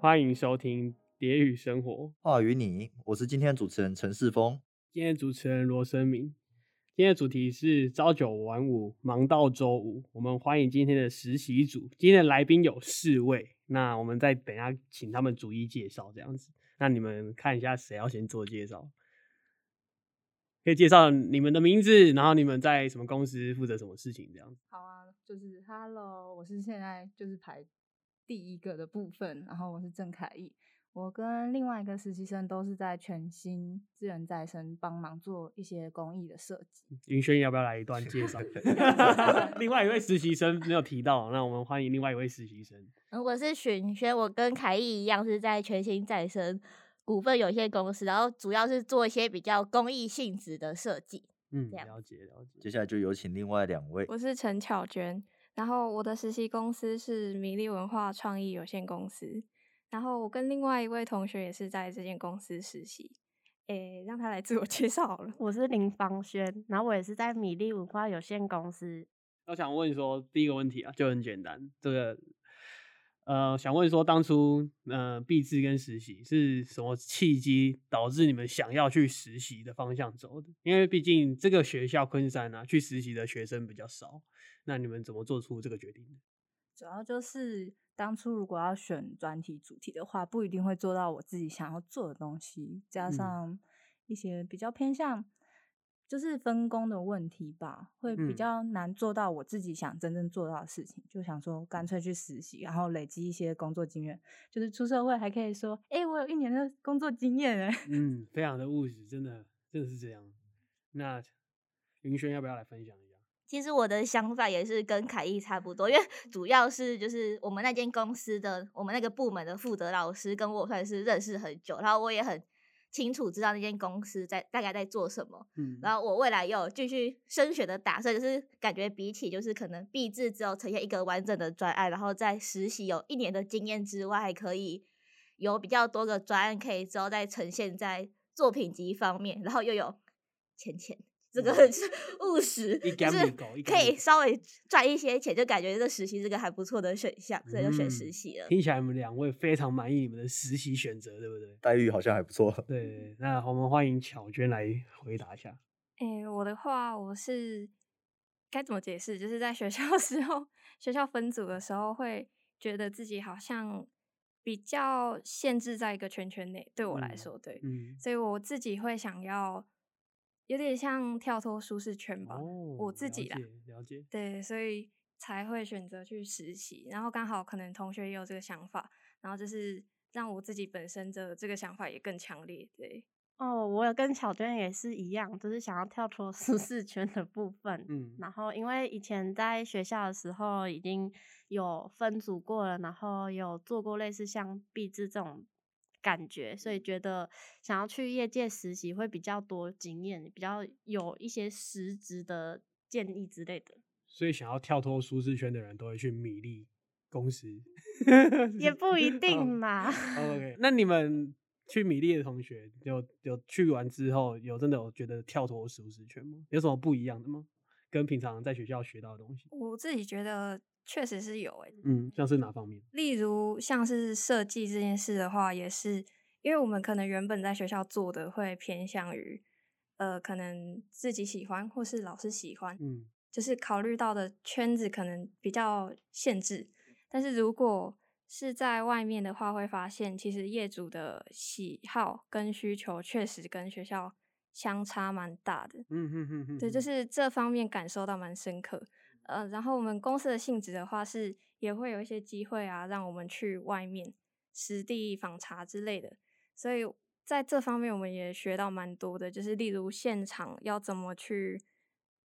欢迎收听《蝶语生活》，话与你，我是今天的主持人陈世峰。今天主持人罗生明。今天的主题是朝九晚五，忙到周五。我们欢迎今天的实习组。今天的来宾有四位，那我们再等一下请他们逐一介绍，这样子。那你们看一下谁要先做介绍？可以介绍你们的名字，然后你们在什么公司负责什么事情，这样子。好啊，就是 Hello，我是现在就是排第一个的部分，然后我是郑凯毅，我跟另外一个实习生都是在全新资源再生帮忙做一些公益的设计。云轩要不要来一段介绍？另外一位实习生没有提到，那我们欢迎另外一位实习生。嗯，我是许轩，我跟凯毅一样是在全新再生股份有限公司，然后主要是做一些比较公益性质的设计。嗯，了解了解。接下来就有请另外两位。我是陈巧娟，然后我的实习公司是米粒文化创意有限公司，然后我跟另外一位同学也是在这间公司实习。诶，让他来自我介绍好了。我是林芳轩，然后我也是在米粒文化有限公司。我想问说，第一个问题啊，就很简单，这个呃，想问说，当初呃，毕制跟实习是什么契机导致你们想要去实习的方向走的？因为毕竟这个学校昆山啊，去实习的学生比较少，那你们怎么做出这个决定的？主要就是当初如果要选专题主题的话，不一定会做到我自己想要做的东西，加嗯上一些比较偏向就是分工的问题吧，会比嗯较难做到我自己想真正做到的事情。就想说干脆去实习，然后累积一些工作经验，就是出社会还可以说，哎、我有一年的工作经验哎。嗯，非常的务实，真的，真的是这样。那云轩要不要来分享一下？其实我的想法也是跟凯毅差不多，因为 主要是就是我们那间公司的我们那个部门的负责老师跟我算是认识很久，然后我也很清楚知道那间公司在大概在做什么，嗯，然后我未来也有继续升学的打算，就是感觉比起就是可能毕制之后呈现一个完整的专案，然后在实习有一年的经验之外，还可以有比较多个专案可以之后再呈现在作品集方面，然后又有钱钱。这个很是务实，一就是可以稍微赚一些钱，就感觉这个实习是个还不错的选项，所以就选嗯实习了。听起来你们两位非常满意你们的实习选择，对不对？待遇好像还不错。对，那我们欢迎巧娟来回答一下。诶，我的话，我是该怎么解释？就是在学校的时候，学校分组的时候，会觉得自己好像比较限制在一个圈圈内。对我来嗯说，对，嗯，所以我自己会想要有点像跳脱舒适圈吧，哦，我自己啦了。解了解。对，所以才会选择去实习。然后刚好可能同学也有这个想法，然后就是让我自己本身的这个想法也更强烈。对，哦，我有跟巧娟也是一样，就是想要跳脱 舒适圈的部分。嗯然后因为以前在学校的时候已经有分组过了，然后有做过类似像毕制这种感觉，所以觉得想要去业界实习会比较多经验，比较有一些实质的建议之类的。所以想要跳脱舒适圈的人都会去米粒公司，也不一 哦定嘛。OK，那你们去米粒的同学有有去完之后，有真的有觉得跳脱舒适圈吗？有什么不一样的吗？跟平常在学校学到的东西？我自己觉得确实是有诶、嗯，像是哪方面？例如像是设计这件事的话，也是因为我们可能原本在学校做的会偏向于，呃，可能自己喜欢或是老师喜欢，嗯就是考虑到的圈子可能比较限制。但是如果是在外面的话，会发现其实业主的喜好跟需求确实跟学校相差蛮大的。嗯哼哼哼，对，就是这方面感受到蛮深刻。呃，然后我们公司的性质的话是也会有一些机会啊，让我们去外面实地访查之类的，所以在这方面我们也学到蛮多的，就是例如现场要怎么去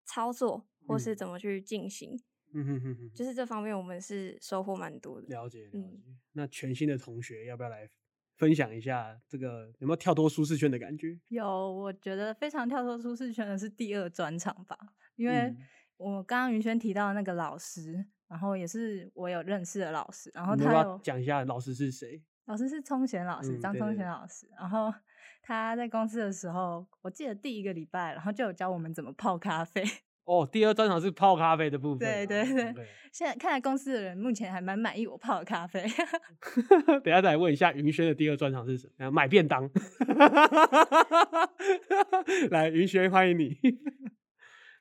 操作，或是嗯怎么去进行，嗯哼哼哼，就是这方面我们是收获蛮多的。了解了嗯解。那全新的同学要不要来分享一下这个有没有跳脱舒适圈的感觉？有，我觉得非常跳脱舒适圈的是第二专场吧，因为嗯我刚刚云轩提到那个老师，然后也是我有认识的老师，然后他有讲一下老师是谁？老师是聪贤老师，张聪嗯对对对贤老师。然后他在公司的时候，我记得第一个礼拜，然后就有教我们怎么泡咖啡。哦，第二专场是泡咖啡的部分啊。对对对现在看来公司的人目前还蛮满意我泡的咖啡。等下再来问一下云轩的第二专场是什么？买便当。来，云轩欢迎你。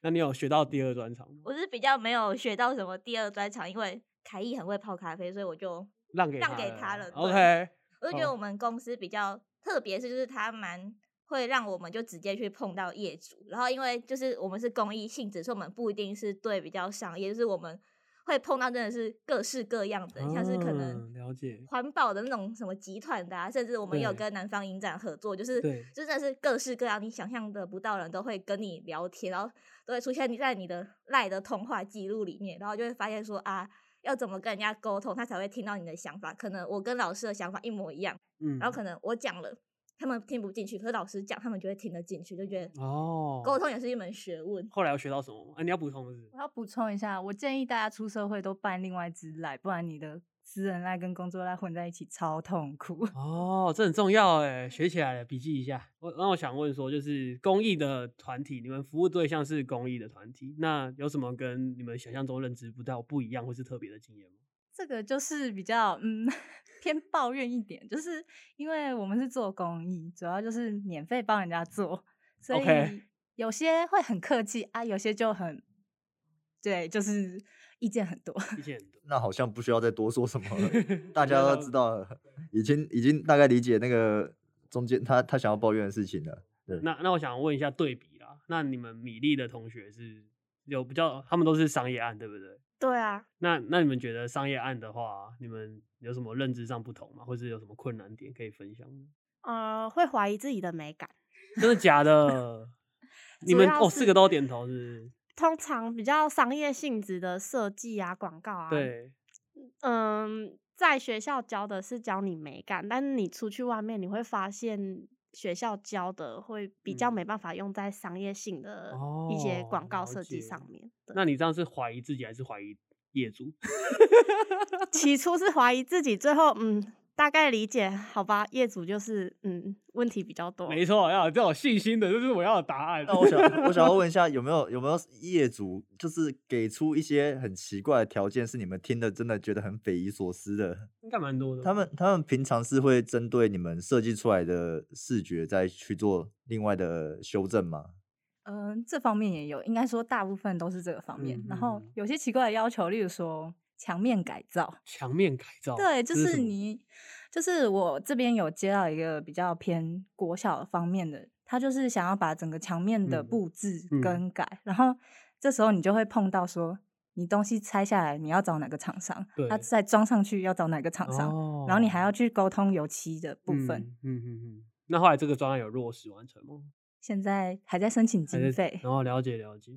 那你有学到第二专场吗？我是比较没有学到什么第二专场，因为凯毅很会泡咖啡，所以我就让给让给他了。OK，我就觉得我们公司比较特别，是就是他蛮会让我们就直接去碰到业主，然后因为就是我们是公益性质，所以我们不一定是对比较商业，就是我们会碰到真的是各式各样的，像是可能嗯了解环保的那种什么集团的、啊，甚至我们也有跟南方影展合作，就是就真的是各式各样你想象的不到的人都会跟你聊天，然后都会出现你在你的赖的通话记录里面，然后就会发现说啊。要怎么跟人家沟通，他才会听到你的想法？可能我跟老师的想法一模一样，嗯，然后可能我讲了，他们听不进去，可是老师讲，他们就会听得进去，就觉得哦，沟通也是一门学问。后来有学到什么吗？啊，你要补充的是我要补充一下，我建议大家出社会都办另外一支赖，不然你的私人赖跟工作赖混在一起超痛苦。哦，这很重要哎，学起来了，笔记一下。我那我想问说，就是公益的团体，你们服务对象是公益的团体，那有什么跟你们想象中认知不到不一样或是特别的经验吗？这个就是比较嗯 偏抱怨一点，就是因为我们是做公益，主要就是免费帮人家做，所以有些会很客气啊，有些就很对，就是意见很多。意见很多。那好像不需要再多说什么了，大家都知道了，已经已经大概理解那个中间他他想要抱怨的事情了。对，那那我想问一下对比啦，那你们米粒的同学是有比较，他们都是商业案，对不对？对啊，那那你们觉得商业案的话，你们有什么认知上不同吗？或者有什么困难点可以分享吗？呃，会怀疑自己的美感。真的假的？你们哦，四是个都点头是不是？通常比较商业性质的设计啊、广告啊，，对，嗯，在学校教的是教你美感，但是你出去外面，你会发现学校教的会比较嗯没办法用在商业性的一些广告设计上面。对那你这样是怀疑自己还是怀疑业主？起初是怀疑自己，最后嗯，大概理解，好吧，业主就是嗯问题比较多。没错，要有这种信心的，这是我要的答案。那我想我想要问一下，有没有 有没有业主就是给出一些很奇怪的条件，是你们听的真的觉得很匪夷所思的？应该蛮多的。他们他们平常是会针对你们设计出来的视觉再去做另外的修正吗？嗯，这方面也有，应该说大部分都是这个方面。嗯然后有些奇怪的要求，例如说墙面改造，墙面改造，对，就是你，就是我这边有接到一个比较偏国小方面的，他就是想要把整个墙面的嗯布置嗯更改，然后这时候你就会碰到说，你东西拆下来你要找哪个厂商，他再装上去要找哪个厂商，然后你还要哦去沟通油漆的部分，嗯嗯嗯嗯。那后来这个专案有落实完成吗？现在还在申请经费。然后了解了解。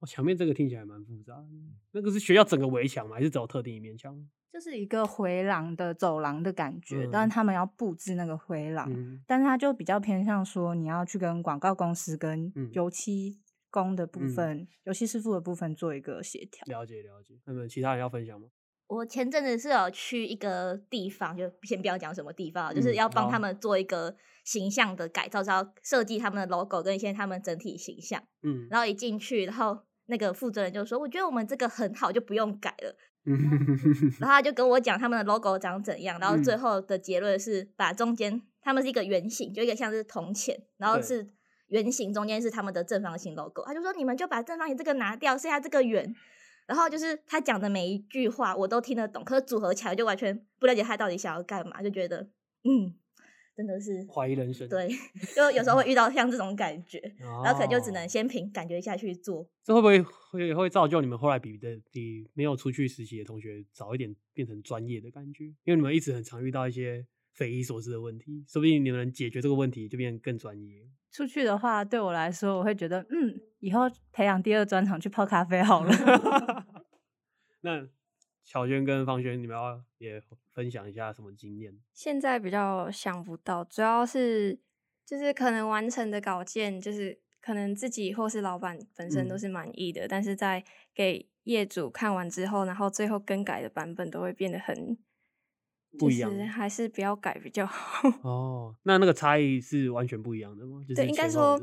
哦，墙面这个听起来蛮复杂的。那个是学校整个围墙吗？还是只有特定一面墙？就是一个回廊的走廊的感觉，但嗯是他们要布置那个回廊，嗯但是它就比较偏向说你要去跟广告公司跟嗯油漆工的部嗯分、油漆师傅的部分做一个协调。了解了解。那么其他人要分享吗？我前阵子是有去一个地方，就 先不要讲什么地方，就是嗯要帮他们做一个形象的改造，是要设计他们的 logo 跟一些他们整体形象。嗯然后一进去，然后那个负责人就说：“我觉得我们这个很好，就不用改了。”嗯然后他就跟我讲他们的 logo 长怎样，然后最嗯后的结论是把中间他们是一个圆形，就一个像是铜钱，然后是圆形中间是他们的正方形 logo。他就说你们就把正方形这个拿掉，剩下这个圆。然后就是他讲的每一句话我都听得懂，可是组合起来就完全不了解他到底想要干嘛，就觉得嗯，真的是怀疑人生。对，就有时候会 遇到像这种感觉，然后可能就只能哦先凭感觉下去做。这会不会会会造就你们后来比的比没有出去实习的同学早一点变成专业的感觉？因为你们一直很常遇到一些匪夷所思的问题，说不定你们解决这个问题就变得更专业。出去的话，对我来说，我会觉得，嗯，以后培养第二专长去泡咖啡好了。那小娟跟方轩，你们要也分享一下什么经验？现在比较想不到，主要是就是可能完成的稿件，就是可能自己或是老板本身都嗯是满意的，但是在给业主看完之后，然后最后更改的版本都会变得很不一样就是还是不要改比较好。哦，那那个差异是完全不一样的吗？就是对，应该说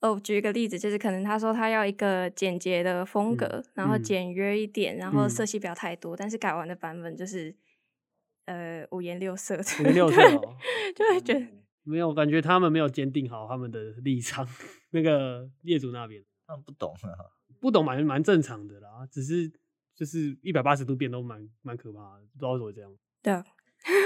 哦，举一个例子，就是可能他说他要一个简洁的风格，然后嗯简约一点，然后嗯色系不要太多，但是改完的版本就是呃五颜六色的，五颜六色哦就会觉得没有，感觉他们没有坚定好他们的立场。那个业主那边他们不懂啊。不懂蛮蛮正常的啦，只是就是一百八十度变都蛮蛮可怕的，不知道为什么会这样。对啊，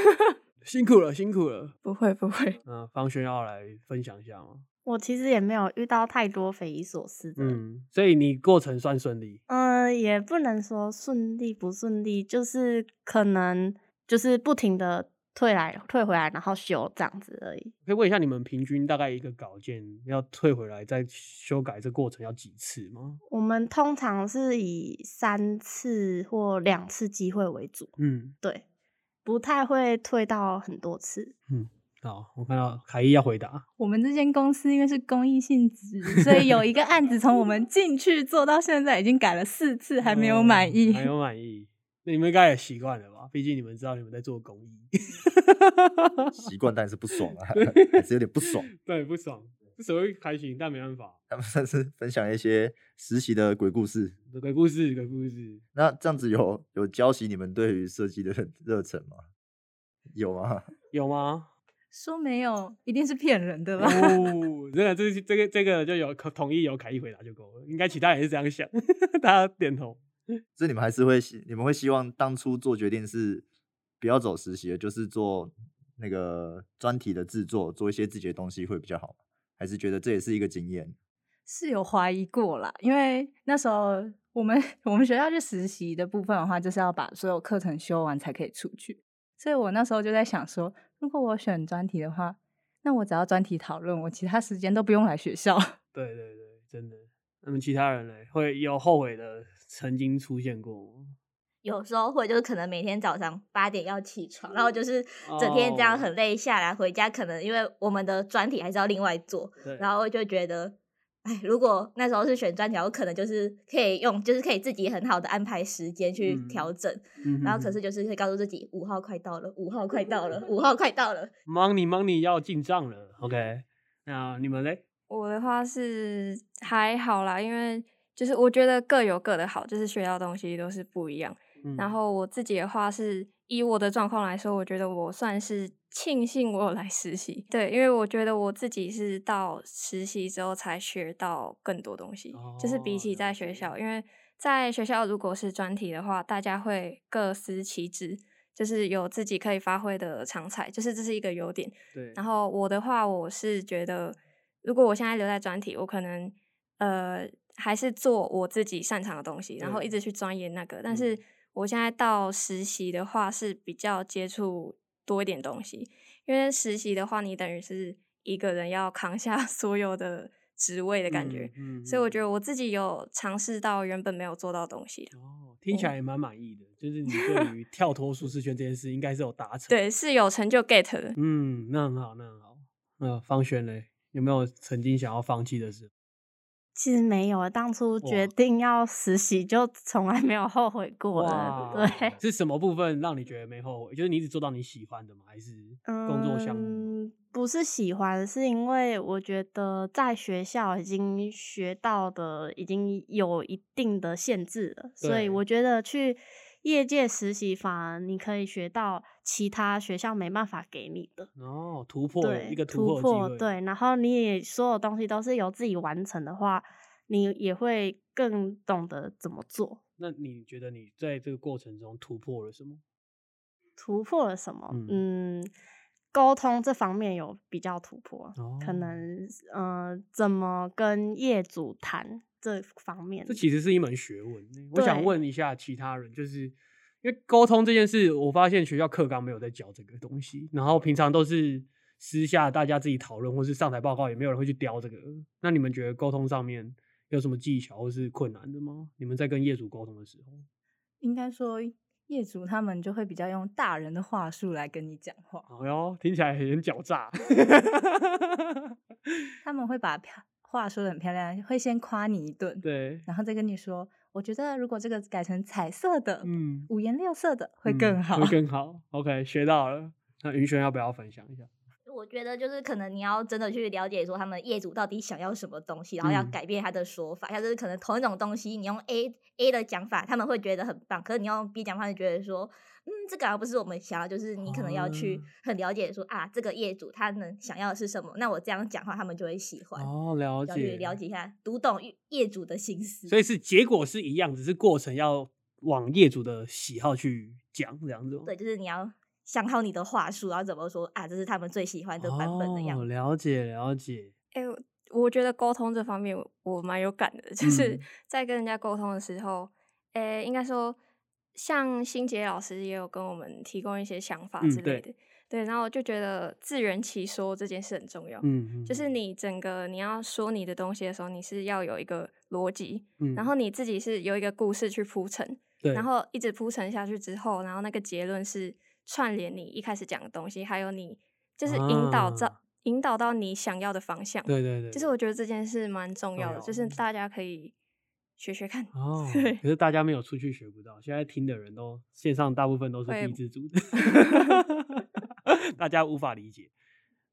辛苦了，辛苦了。不会不会，那方轩要来分享一下吗？我其实也没有遇到太多匪夷所思的，嗯，所以你过程算顺利。嗯，也不能说顺利不顺利，就是可能就是不停的退来退回来，然后修这样子而已。可以问一下，你们平均大概一个稿件要退回来再修改，这过程要几次吗？我们通常是以三次或两次机会为主，嗯对，不太会退到很多次。嗯，好，我看到凯伊要回答。我们这间公司因为是公益性质，所以有一个案子从我们进去做到现在，已经改了四次，还没有满意。没有满意。那你们应该也习惯了吧？毕竟你们知道你们在做公益。习惯，但是不爽啊，还是有点不爽。对，不爽，这谁会开心？但没办法，他们算是分享一些实习的鬼故事。鬼故事，鬼故事。那这样子有有浇熄你们对于设计的热忱吗？有吗？有吗？说没有，一定是骗人的吧？哦，真 的，这这个这个就有可统一有凯一回答就够了，应该其他人也是这样想，大家点头。所以你们还是会希，你们会希望当初做决定是不要走实习的，就是做那个专题的制作，做一些自己的东西会比较好？还是觉得这也是一个经验？是有怀疑过啦，因为那时候我们 我们学校去实习的部分的话，就是要把所有课程修完才可以出去，所以我那时候就在想说，如果我选专题的话，那我只要专题讨论，我其他时间都不用来学校。对对对，真的。那么其他人呢？会有后悔的曾经出现过吗？有时候会就是可能每天早上八点要起床，然后就是整天这样哦很累下来，回家可能因为我们的专题还是要另外做，对，然后就觉得，哎，如果那时候是选专题，我可能就是可以用，就是可以自己很好的安排时间去嗯调整，嗯然后可是就是会告诉自己五号快到了，五号快到了，五号快到了，money money 要进账了，OK？那你们嘞？我的话是还好啦，因为就是我觉得各有各的好，就是学到东西都是不一样。嗯然后我自己的话是以我的状况来说，我觉得我算是庆幸我有来实习，对，因为我觉得我自己是到实习之后才学到更多东西，就是比哦起在学校，因为在学校如果是专题的话，大家会各司其职，就是有自己可以发挥的长才，就是这是一个优点。对，然后我的话，我是觉得，如果我现在留在专题，我可能呃还是做我自己擅长的东西，然后一直去钻研那个。但嗯是我现在到实习的话，是比较接触多一点东西，因为实习的话，你等于是一个人要扛下 所有的职位的感觉，嗯所以我觉得得我自己有尝试到原本没有做到的东西。哦，听起来也蛮满意的，就是你对于 跳脱舒适圈这件事应该是有达成。，对，是有成就 get 的。嗯，那很好，那很好。那方轩嘞，有没有曾经想要放弃的事？其实没有，当初决定要实习就从来没有后悔过了。对，是什么部分让你觉得没后悔？就是你一直做到你喜欢的吗？还是工作项目？嗯，不是喜欢，是因为我觉得在学校已经学到的已经有一定的限制了，所以我觉得去业界实习反而你可以学到其他学校没办法给你的。哦，突破对，一个突破对，然后你也所有东西都是由自己完成的话，你也会更懂得怎么做。那你觉得你在这个过程中突破了什么？突破了什么？嗯嗯，沟通这方面有比较突破，哦可能呃，怎么跟业主谈这方面这。其实是一门学问欸。我想对问一下其他人，就是因为沟通这件事，我发现学校课纲没有在教这个东西，然后平常都是私下大家自己讨论，或是上台报告，也没有人会去雕这个。那你们觉得沟通上面有什么技巧或是困难的吗？你们在跟业主沟通的时候，应该说，业主他们就会比较用大人的话术来跟你讲话，哎呦，听起来很狡诈。他们会把漂话说的很漂亮，会先夸你一顿，对，然后再跟你说，我觉得如果这个改成彩色的，嗯，五颜六色的会嗯更好。会更 好。OK，学到了。那云轩要不要分享一下？我觉得就是可能你要真的去了解说他们业主到底想要什么东西，然后要嗯改变他的说法，像是可能同一种东西，你用 A A 的讲法，他们会觉得很棒，可是你用 B 讲法，就觉得说，嗯，这个好像不是我们想要，就是你可能要去哦很了解说啊，这个业主他能想要的是什么，那我这样讲话，他们就会喜欢。哦，了解了解一下，读懂业业主的心思。所以是结果是一样，只是过程要往业主的喜好去讲，这样子。对，就是你要想好你的话术，然后怎么说啊，这是他们最喜欢的版本的样哦，子。了解了解。哎、我我觉得沟通这方面我我蛮有感的，就是嗯在跟人家沟通的时候，哎、应该说像新杰老师也有跟我们提供一些想法之类。的，对，然后我就觉得自圆其说这件事很重要。嗯，嗯就是你整个你要说你的东西的时候，你是要有一个逻辑，嗯。然后你自己是有一个故事去铺陈，对，然后一直铺陈下去之后，然后那个结论是串联你一开始讲的东西，还有你就是引导到、啊。引导到你想要的方向。对对对，就是我觉得这件事蛮重要的，就是大家可以学学看。哦，对可是大家没有出去学不到，现在听的人都线上大部分都是低自主的，大家无法理解。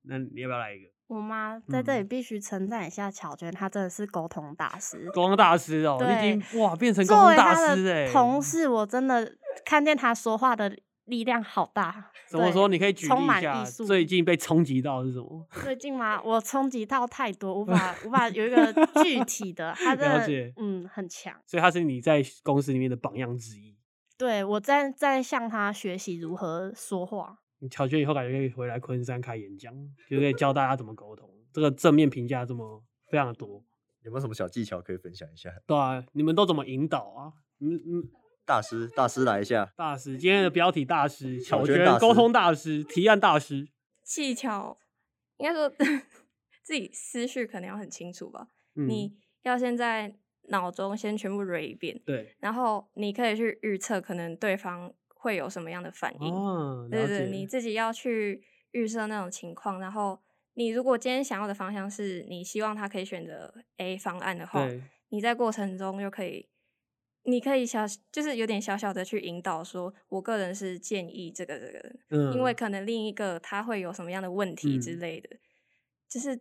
那你要不要来一个我妈在这里嗯必须称赞一下巧娟，她真的是沟通大师。沟通大师哦？你已对经哇变成沟通大师哎、的同事，我真的看见她说话的力量好大。怎么说？你可以举例充一下满艺术最近被冲击到是什么？最近吗，我冲击到太多，无法 无法有一个具体的，他的了解嗯很强。所以他是你在公司里面的榜样之一。对我在在向他学习如何说话。你乔娟以后感觉可以回来昆山开演讲，就可以教大家怎么沟通。这个正面评价这么非常的多，有没有什么小技巧可以分享一下？对啊，你们都怎么引导啊？嗯嗯，大师，大师来一下。大师，今天的标题大师，巧娟巧娟大师沟通大师，提案大师。技巧应该说 自己思绪可能要很清楚吧，嗯，你要先在脑中先全部 read 一遍，对然后你可以去预测可能对方会有什么样的反应。哦，对对，你自己要去预设那种情况，然后你如果今天想要的方向是你希望他可以选择 A 方案的话，你在过程中就可以，你可以小就是有点小小的去引导说，我个人是建议这个这个，嗯，因为可能另一个他会有什么样的问题之嗯类的，就是，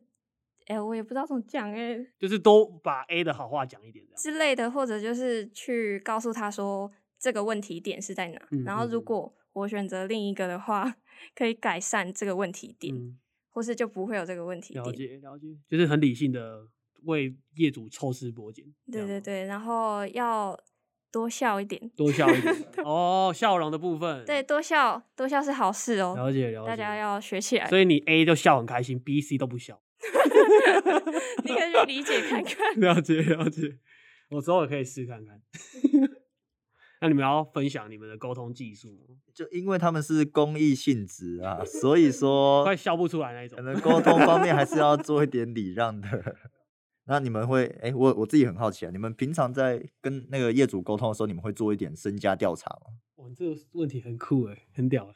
哎、我也不知道怎么讲哎、就是都把 A 的好话讲一点。之类的，或者就是去告诉他说这个问题点是在哪，嗯然后如果我选择另一个的话，可以改善这个问题点，嗯，或是就不会有这个问题了点。解了解，就是很理性的为业主抽丝剥茧。对对对，然后要多笑一点，多笑一点。哦，笑容的部分。对，，多笑多笑是好事哦，了解了解。大家要学起来。所以你 A 就笑很开心，B、C 都不笑。你可以去理解看看。了解了解，我之后也可以试看看。那你们要分享你们的沟通技术吗？就因为他们是公益性质啊，所以说快笑不出来那一种可。能沟通方面还是要做一点礼让的。那你们会，哎、我我自己很好奇啊，你们平常在跟那个业主沟通的时候，你们会做一点身家调查吗？哇，这个问题很酷哎，很屌哎。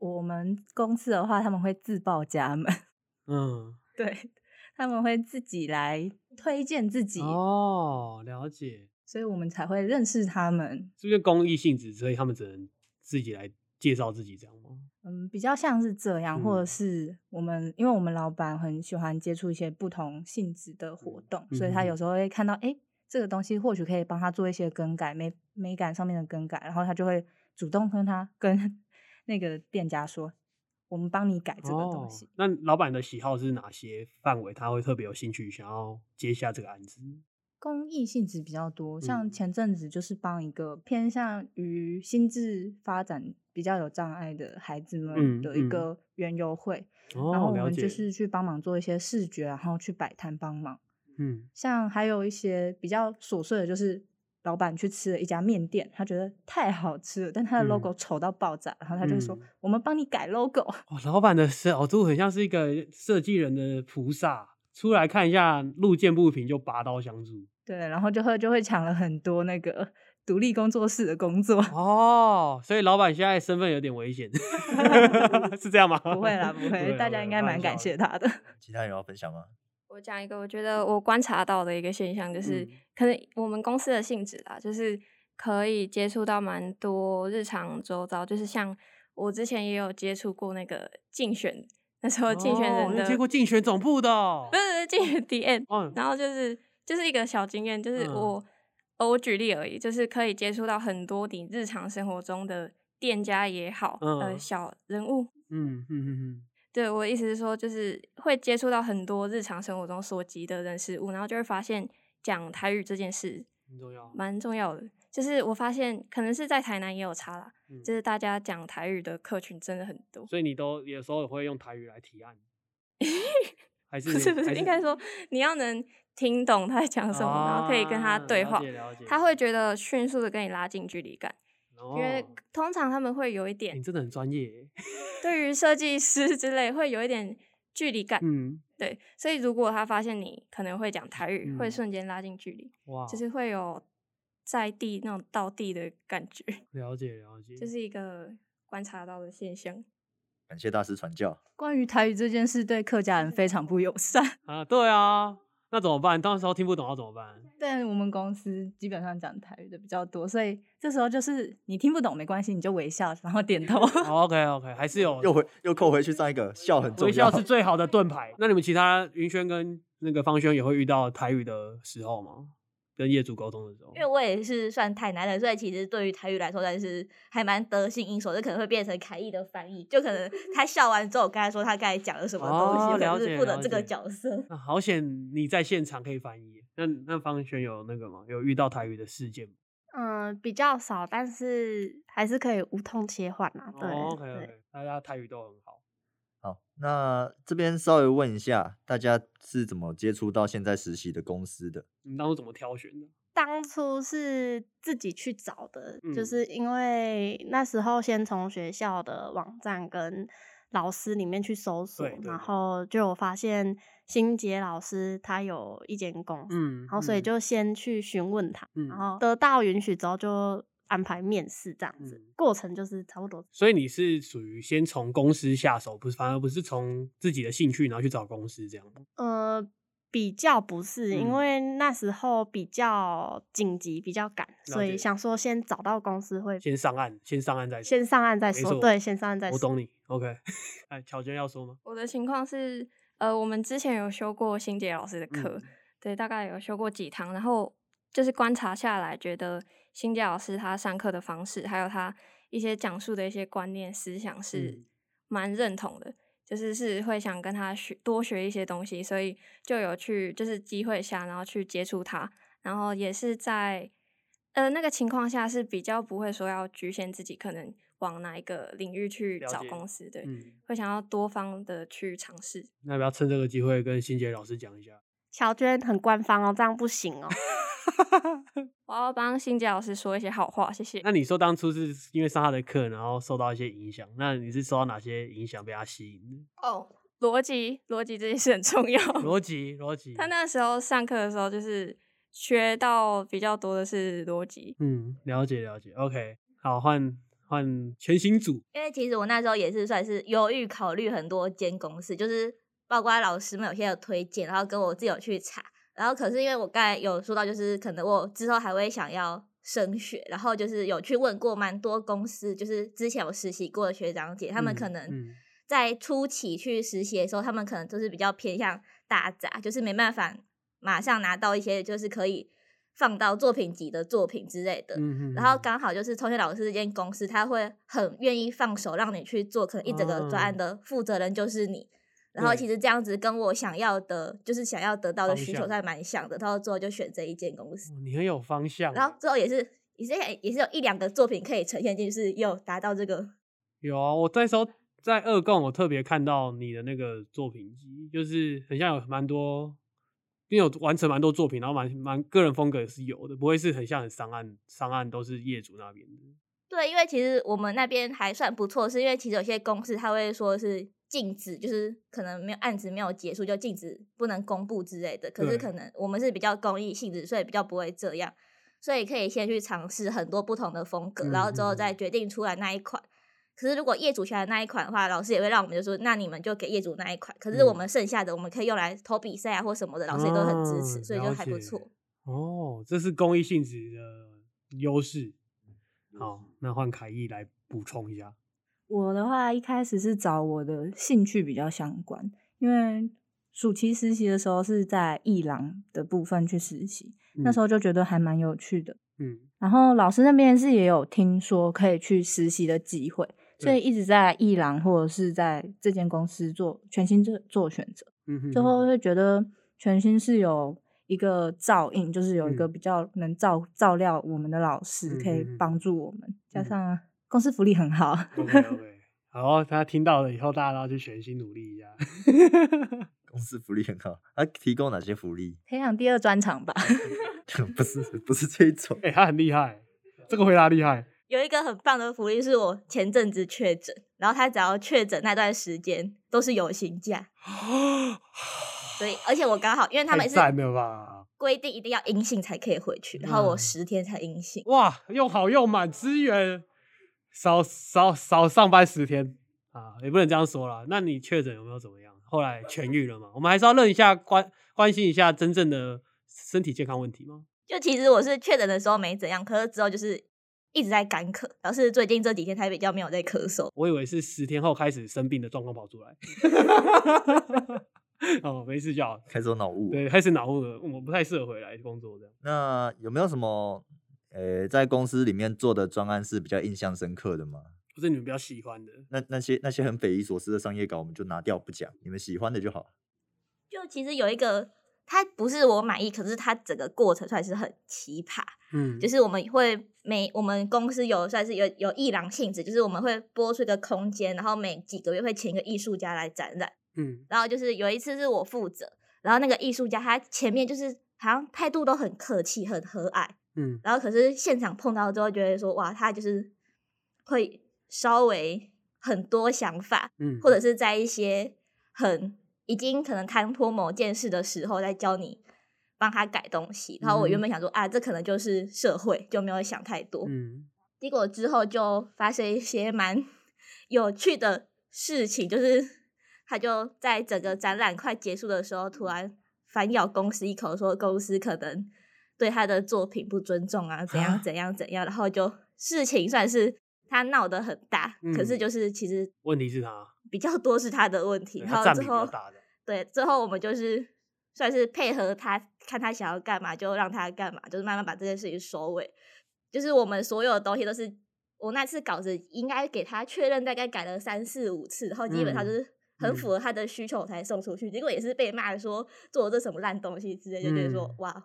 我们公司的话，他们会自报家门，嗯，对，他们会自己来推荐自己，哦，了解，所以我们才会认识他们。是不是公益性质，所以他们只能自己来介绍自己这样吗？嗯，比较像是这样，或嗯者是我们，因为我们老板很喜欢接触一些不同性质的活动，所以他嗯有时候会看到，哎、这个东西或许可以帮他做一些更改，美美感上面的更改，然后他就会主动跟他跟 那个店家说，我们帮你改这个东西。哦。那老板的喜好是哪些范围？他会特别有兴趣，想要接下这个案子？公益性质比较多，像嗯前阵子就是帮一个偏向于心智发展比较有障碍的孩子们嗯的一嗯个园游会，然后哦，我。们就是去帮忙做一些视觉，然后去摆摊帮忙。嗯，像还有一些比较琐碎的，就是老板去吃了一家面店，他觉得太好吃了，但他的嗯 logo 丑到爆炸，然后他就说：“嗯我们帮你改 logo。哦，老板的角度很像是一个设计人的菩萨，出来看一下路见不平就拔刀相助。”对，然后就会就会抢了很多那个独立工作室的工作。哦，所以老板现在身份有点危险，是这样吗？不会啦，不 会，大家应该蛮感谢。他的。其他人有要分享吗？我讲一个，我觉得我观察到的一个现象，就是、嗯可能我们公司的性质啦，就是可以接触到蛮多日常周遭，就是像我之前也有接触过那个竞选那时候竞选人的，接过竞选总部的哦不是不是竞选 DM，哦，然后就是就是一个小经验，就是嗯我、呃我举例而已，就是可以接触到很多你日常生活中的店家也好，嗯呃小人物。嗯嗯嗯嗯，对我的意思是说，就是会接触到很多日常生活中所及的人事物，然后就会发现讲台语这件事很重要。蛮重要的。就是我发现可能是在台南也有差啦，嗯就是大家讲台语的客群真的很多。所以你都有时候也会用台语来提案，还是不是不是，应该说你要能听懂他在讲什么，然后可以跟他啊对话他会觉得迅速的跟你拉近距离感，哦因为通常他们会有一点你真的很专业。对于设计师之类会有一点距离感，嗯，对，所以如果他发现你可能会讲台语，会嗯瞬间拉近距离，哇，就是会有在地那种到地的感觉，了解了解，这是一个观察到的现象。感谢大师传教。关于台语这件事，对客家人非常不友善。啊，对啊，那怎么办？到时候听不懂要怎么办？但我们公司基本上讲台语的比较多，所以这时候就是你听不懂没关系，你就微笑，然后点头。OK OK，还是有又回又扣回去上一个笑很重微笑是最好的盾牌。那你们其他云轩跟那个方轩也会遇到台语的时候吗？跟业主沟通的时候因为我也是算台南人，所以其实对于台语来说，但是还蛮得心应手，就可能会变成凯毅的翻译，就可能 他笑完之后，我跟他说他刚才讲了什么东西，哦我可能了解是负责这个角色。那好险你在现场可以翻译。那那方轩有那个吗？有遇到台语的事件吗？嗯，比较少，但是还是可以无痛切换啊。对、哦 OK，大家台语都很好。好，那这边稍微问一下，大家是怎么接触到现在实习的公司的？你们当初怎么挑选的？当初是自己去找的，就嗯是因为那时候先从学校的网站跟老师里面去搜索，然后就有发现新杰老师他有一间公司，嗯，然后所以嗯就先去询问他，嗯然后得到允许之后就安排面试这样子，嗯过程就是差不多。所以你是属于先从公司下手，不是反而不是从自己的兴趣然后去找公司这样吗？呃，比较不是，因嗯为那时候比较紧急，比较赶，所以想说先找到公司会先上岸，先上岸再说。先上岸再说。对，先上岸再说。我懂你。OK，哎，乔娟要说吗？我的情况是，呃，我们之前有修过新杰老师的课，嗯对，大概有修过几堂，然后就是观察下来，觉得新杰老师他上课的方式，还有他一些讲述的一些观念思想是嗯蛮认同的，就是是会想跟他学多学一些东西，所以就有去就是机会下，然后去接触他，然后也是在呃那个情况下是比较不会说要局限自己可能往哪一个领域去找公司，对，嗯，会想要多方的去尝试。那要不要趁这个机会跟新杰老师讲一下？乔娟很官方哦，这样不行哦。我要帮新杰老师说一些好话，谢谢。那你说当初是因为上他的课，然后受到一些影响，那你是受到哪些影响被他吸引的？哦，逻辑，逻辑这件事很重要。逻辑，逻辑。他那时候上课的时候，就是学到比较多的是逻辑。嗯，了解了解。OK，好，换换全新组。因为其实我那时候也是算是犹豫考虑很多间公司，就是包括老师们有些有推荐，然后跟我自己有去查，然后可是因为我刚才有说到，就是可能我之后还会想要升学，然后就是有去问过蛮多公司，就是之前有实习过的学长姐，他们可嗯能嗯在初期去实习的时候，他们可能就是比较偏向大杂，就是没办法马上拿到一些就是可以放到作品集的作品之类的。然后嗯刚好就是聪学老师这间公司，他会很愿意放手让你去做，可能一整个专案哦的负责人就是你。然后其实这样子跟我想要的，就是想要得到的需求还蛮像的。然后最后就选这一间公司，哦你很有方向欸。然后最后也是也是也是有一两个作品可以呈现进去，就是有达到这个。有啊，我那时候在二供，我特别看到你的那个作品集，就是很像有蛮多，因为有完成蛮多作品，然后蛮蛮个人风格也是有的，不会是很像很商案，商案都是业主那边的。对，因为其实我们那边还算不错，是因为其实有些公司他会说是禁止，就是可能没有案子没有结束就禁止不能公布之类的。可是可能我们是比较公益性质，所以比较不会这样，所以可以先去尝试很多不同的风格，然后之后再决定出来那一款。可是如果业主选的那一款的话，老师也会让我们就说，那你们就给业主那一款。可是我嗯们剩下的我们可以用来投比赛啊或什么的，老师也都很支持，嗯所以就还不错。哦，这是公益性质的优势。好，那换凯毅来补充一下。我的话一开始是找我的兴趣比较相关，因为暑期实习的时候是在艺廊的部分去实习，那时候候就觉得还蛮有趣的。嗯。然后老师那边是也有听说可以去实习的机会，所以一直在艺廊或者是在这间公司做全新做做选择。嗯哼。最后哼会觉得全新是有一个照应，就是有一个嗯。比较能照照料我们的老师，可以帮助我们，加嗯。上公司福利很好。OK OK，好，大家听到了以后，大家都要去全心努力一下。公司福利很好，它提供哪些福利？培养第二专长吧。不是不是这一种哎、，他很厉害，这个回答厉害。有一个很棒的福利是我前阵子确诊，然后他只要确诊那段时间都是有薪假，所以而且我刚好因为他们是！规定一定要阴性才可以回去，然后我嗯十天才阴性。哇，又好又满资源，少少少上班十天啊，也不能这样说啦。那你确诊有没有怎么样？后来痊愈了吗？我们还是要认一下关关心一下真正的身体健康问题吗？就其实我是确诊的时候没怎样，可是之后就是一直在干咳，然后是最近这几天才比较没有在咳嗽。我以为是十天后开始生病的状况跑出来。哦，没事就好。开始有脑雾。对，开始脑雾了，我不太适合回来工作这样。那有没有什么呃，在公司里面做的专案是比较印象深刻的吗？不是你们比较喜欢的，那那些那些很匪夷所思的商业稿，我们就拿掉不讲，你们喜欢的就好。就其实有一个，它不是我满意，可是它整个过程算是很奇葩。嗯，就是我们会每我们公司有算是有有艺廊性质，就是我们会播出一个空间，然后每几个月会请一个艺术家来展览。嗯然后就是有一次是我负责，然后那个艺术家他前面就是好像态度都很客气、很和蔼，嗯然后可是现场碰到之后，觉得说哇，他就是会稍微很多想法，嗯，或者是在一些很已经可能摊脱某件事的时候，再教你帮他改东西。然后我原嗯本想说啊，这可能就是社会，就没有想太多。嗯结果之后就发生一些蛮有趣的事情，就是他就在整个展览快结束的时候，突然反咬公司一口，说公司可能对他的作品不尊重啊，怎样啊怎样怎样，然后就事情算是他闹得很大，可是嗯就是其实问题是他，比较多是他的问题，然后最后比较大的。对最后我们就是算是配合他，看他想要干嘛就让他干嘛，就是慢慢把这件事情收尾。就是我们所有的东西都是我那次稿子应该给他确认，大概改了三四五次，然后基本上嗯就是很嗯符合他的需求才送出去。结果也是被骂说做这什么烂东西之类，就觉得说、嗯哇，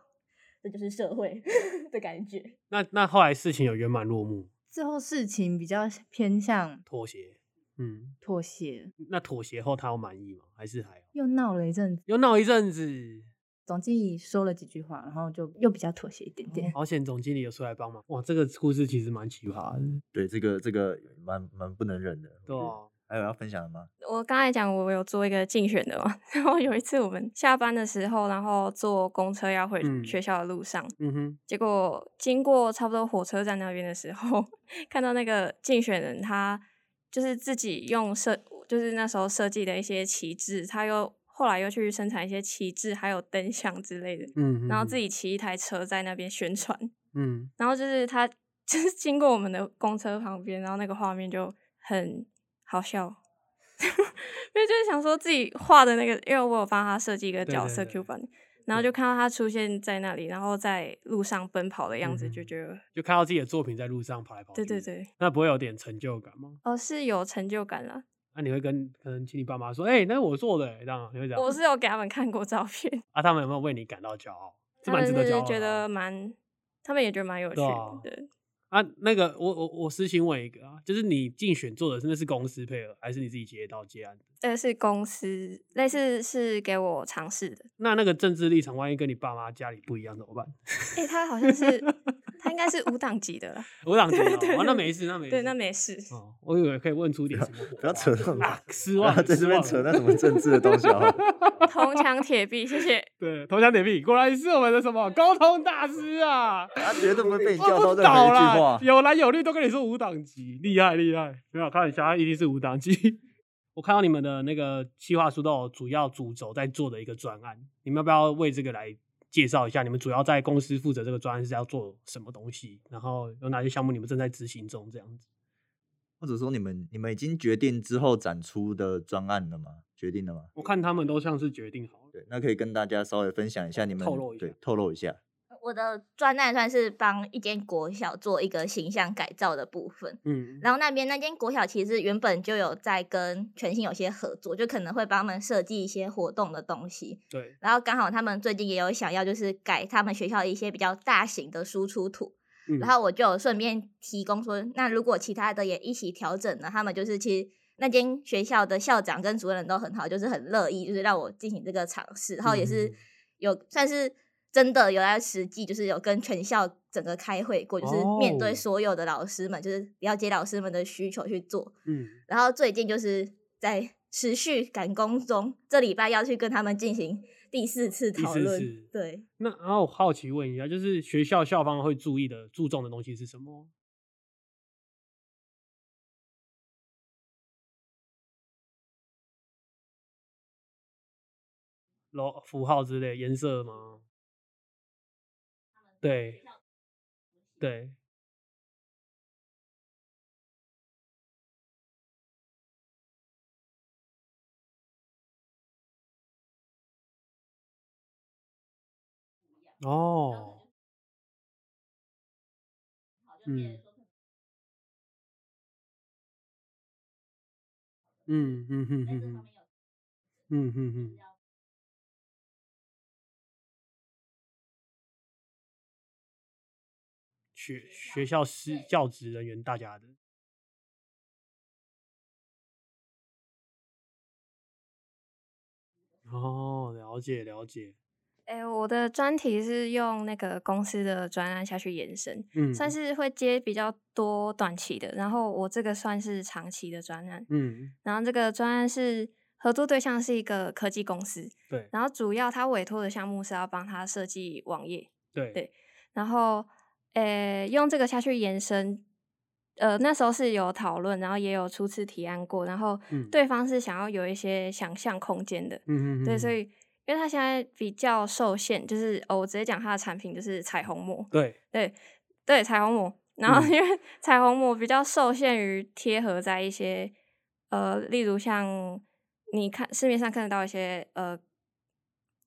这就是社会 的感觉。那那后来事情有圆满落幕，最后事情比较偏向妥协。嗯，妥协，那妥协后他有满意吗？还是还好？又闹了一阵子。又闹一阵子，总经理说了几句话，然后就又比较妥协一点点。好险总经理有出来帮忙。哇，这个故事其实蛮奇葩的。对，这个这个蛮蛮不能忍的。对啊，还有要分享的吗？我刚才讲我有做一个竞选的嘛，然后有一次我们下班的时候，然后坐公车要回嗯。学校的路上，嗯哼，结果经过差不多火车站那边的时候，看到那个竞选人他就是自己用设，就是那时候设计的一些旗帜，他又后来又去生产一些旗帜，还有灯箱之类的，嗯，己，然后自。己骑一台车在那边宣传，嗯。然后就是他 就是经过我们的公车旁边，然后那个画面就很好笑。因为就是想说自己画的那个，因为我有帮他设计一个角色 Q 版，然后就看到他出现在那里，然后在路上奔跑的样子，嗯就觉得，就看到自己的作品在路上跑来跑去。对对，对，那不会有点成就感吗？哦，是有成就感啦。那你会跟可能请你爸妈说，哎、那是我做的、欸，这样你会这样？我是有给他们看过照片，啊，他们有没有为你感到骄傲？是他们蛮值得骄傲的啊。是觉得蛮，他们也觉得蛮有趣的对啊，那个我我我私信问一个啊，就是你竞选做的真的是公司配合，还是你自己接到接案的？这个是公司，类似是给我尝试的。那那个政治立场，万一跟你爸妈家里不一样怎么办？诶，他好像是，他应该是无党籍的啦。我想知道，对哦，那没事，那没事，对，那没事。哦，我以为可以问出点什么火不要扯那种啊，失不望 在这边扯那什么政治的东西啊！铜墙铁壁，谢谢。对，铜墙铁壁，果然是我们的什么沟通大师啊！他绝对不会被你我不叫到任何倒一句啦话。有蓝有绿都跟你说五档级，厉害厉害，没有开玩笑，他一定是五档级。我看到你们的那个企划书都有主要主轴在做的一个专案，你们要不要为这个来介绍一下？你们主要在公司负责这个专案是要做什么东西？然后有哪些项目你们正在执行中？这样子。或者说你们你们已经决定之后展出的专案了吗？决定了吗？我看他们都像是决定好了。对，那可以跟大家稍微分享一下你们透露一下对透露一下。我的专案算是帮一间国小做一个形象改造的部分，嗯，然后那边那间国小其实原本就有在跟全新有些合作，就可能会帮他们设计一些活动的东西。对，然后刚好他们最近也有想要就是改他们学校一些比较大型的输出图，嗯。然后我就有顺便提供说，那如果其他的也一起调整呢，他们就是其实那间学校的校长跟主任都很好，就是很乐意，就是让我进行这个尝试，然后也是嗯。有算是真的有在实际，就是有跟全校整个开会过，就是面对哦所有的老师们，就是了解老师们的需求去做。嗯，然后最近就是在持续赶工中，这礼拜要去跟他们进行第四次第讨论。对，那然后我好奇问一下，就是学校校方会注意的、注重的东西是什么？楼符号之类颜色吗？对，对，哦，嗯，嗯嗯嗯嗯嗯，嗯嗯嗯，学学校师教职人员大家的，哦，了解了解，哎、我的专题是用那个公司的专案下去延伸，嗯，算是会接比较多短期的，然后我这个算是长期的专案，嗯，然后这个专案是合作对象是一个科技公司，对。然后主要他委托的项目是要帮他设计网页，对。对。然后呃用这个下去延伸，呃那时候是有讨论，然后也有初次提案过，然后嗯。对方是想要有一些想象空间的，嗯嗯，对，所嗯以因为他现在比较受限，就是哦我直接讲他的产品就是彩虹膜，对，对对，彩虹膜。然后嗯。因为彩虹膜比较受限于贴合在一些呃，例如像你看市面上看得到一些呃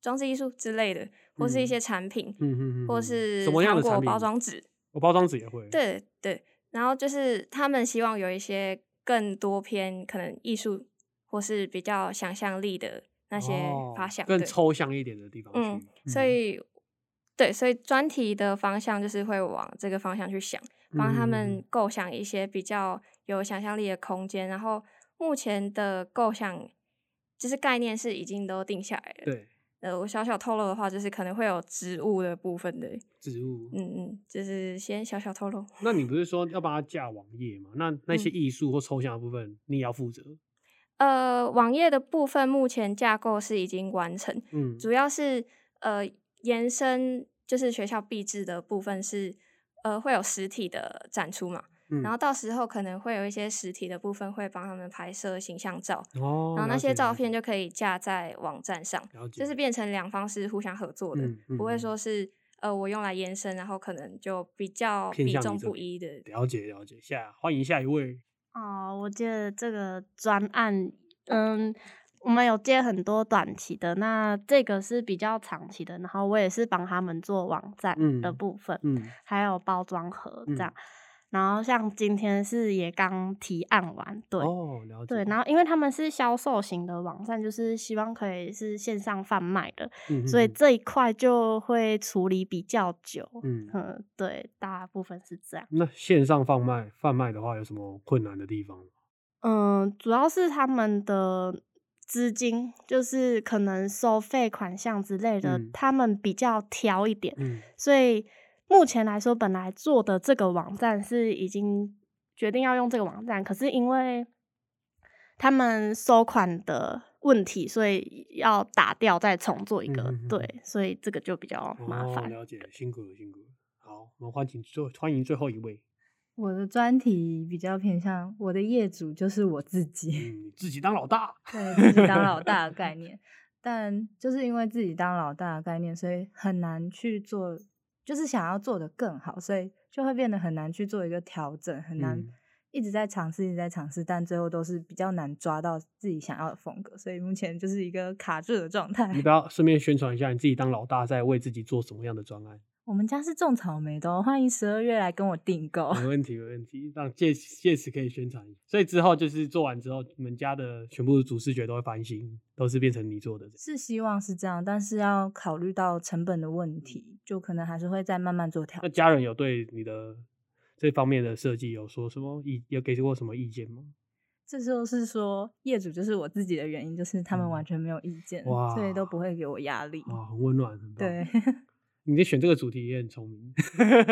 装置艺术之类的，或是一嗯些产品，嗯嗯嗯或嗯是什么样糖果包装纸，我包装纸也会，，对对。然后就是他们希望有一些更多偏可能艺术或是比较想象力的那些发想，哦更抽象一点的地方嗯，，所以对，所以专题的方向就是会往这个方向去想，帮他嗯们构想一些比较有想象力的空间。然后目前的构想就是概念是已经都定下来了。对呃，我小小透露的话，就是可能会有植物的部分的，植物，嗯嗯，就是先小小透露。那你不是说要帮他架网页吗？那那些嗯艺术或抽象的部分，你也要负责。呃，网页的部分目前架构是已经完成，嗯，主要是呃延伸，就是学校币制的部分是呃会有实体的展出嘛，嗯然后到时候可能会有一些实体的部分会帮他们拍摄形象照，哦，然后那些照片就可以架在网站上，就是变成两方是互相合作的，嗯嗯不会嗯说是呃我用来延伸，然后可能就比较比重不一的。了解了解。下欢迎下一位，哦，我记得这个专案，嗯，我们有接很多短期的，那这个是比较长期的，然后我也是帮他们做网站的嗯部分，嗯还有包装盒这嗯样。然后像今天是也刚提案完，对。哦，了解，对，然后因为他们是销售型的网站，就是希望可以是线上贩卖的，所以这一块就会处理比较久。嗯嗯，对，大部分是这样。那线上贩卖贩卖的话，有什么困难的地方吗？嗯，主要是他们的资金，就是可能收费款项之类的，嗯他们比较挑一点，嗯所以目前来说，本来做的这个网站是已经决定要用这个网站，可是因为他们收款的问题，所以要打掉再重做一个，对，所以这个就比较麻哦，烦。了解，辛苦了辛苦了。好，我们欢迎最欢迎最后一位，我的专题比较偏向我的业主就是我自己，嗯，自己当老大，对自己当老大的概念。但就是因为自己当老大的概念，所以很难去做，就是想要做的更好，所以就会变得很难去做一个调整，很难嗯一直在尝试，一直在尝试，但最后都是比较难抓到自己想要的风格，所以目前就是一个卡住的状态。你不要顺便宣传一下，你自己当老大在为自己做什么样的专案？我们家是种草莓的、哦，欢迎十二月来跟我订购。没问题，没问题，让借借此可以宣传一下。所以之后就是做完之后，你们家的全部主视觉都会翻新，都是变成你做的。是希望是这样，但是要考虑到成本的问题，就可能还是会再慢慢做调整。那家人有对你的这方面的设计有说什么意，有给过什么意见吗？这就是说，业主就是我自己的原因，就是他们完全没有意见，哇所以都不会给我压力。哇，很温暖，很。对，你在选这个主题也很聪明，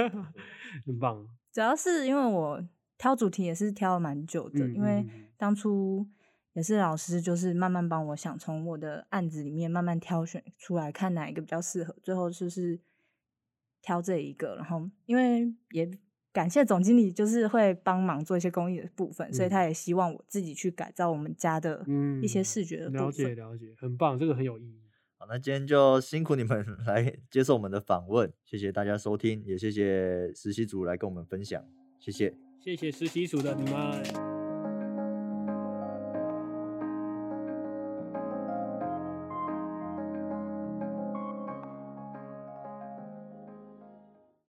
很棒。主要是因为我挑主题也是挑了蛮久的，嗯因为当初也是老师就是慢慢帮我想从我的案子里面慢慢挑选出来，看哪一个比较适合，最后就是挑这一个。然后因为也感谢总经理，就是会帮忙做一些公益的部分，所以嗯他也希望我自己去改造我们家的嗯，一些视觉的部了解。了解，很棒，这个很有意义。好，那今天就辛苦你们 来接受我们的访问，谢谢大家收听，也谢谢实习组来跟我们分享，谢谢。谢谢实习组的你们。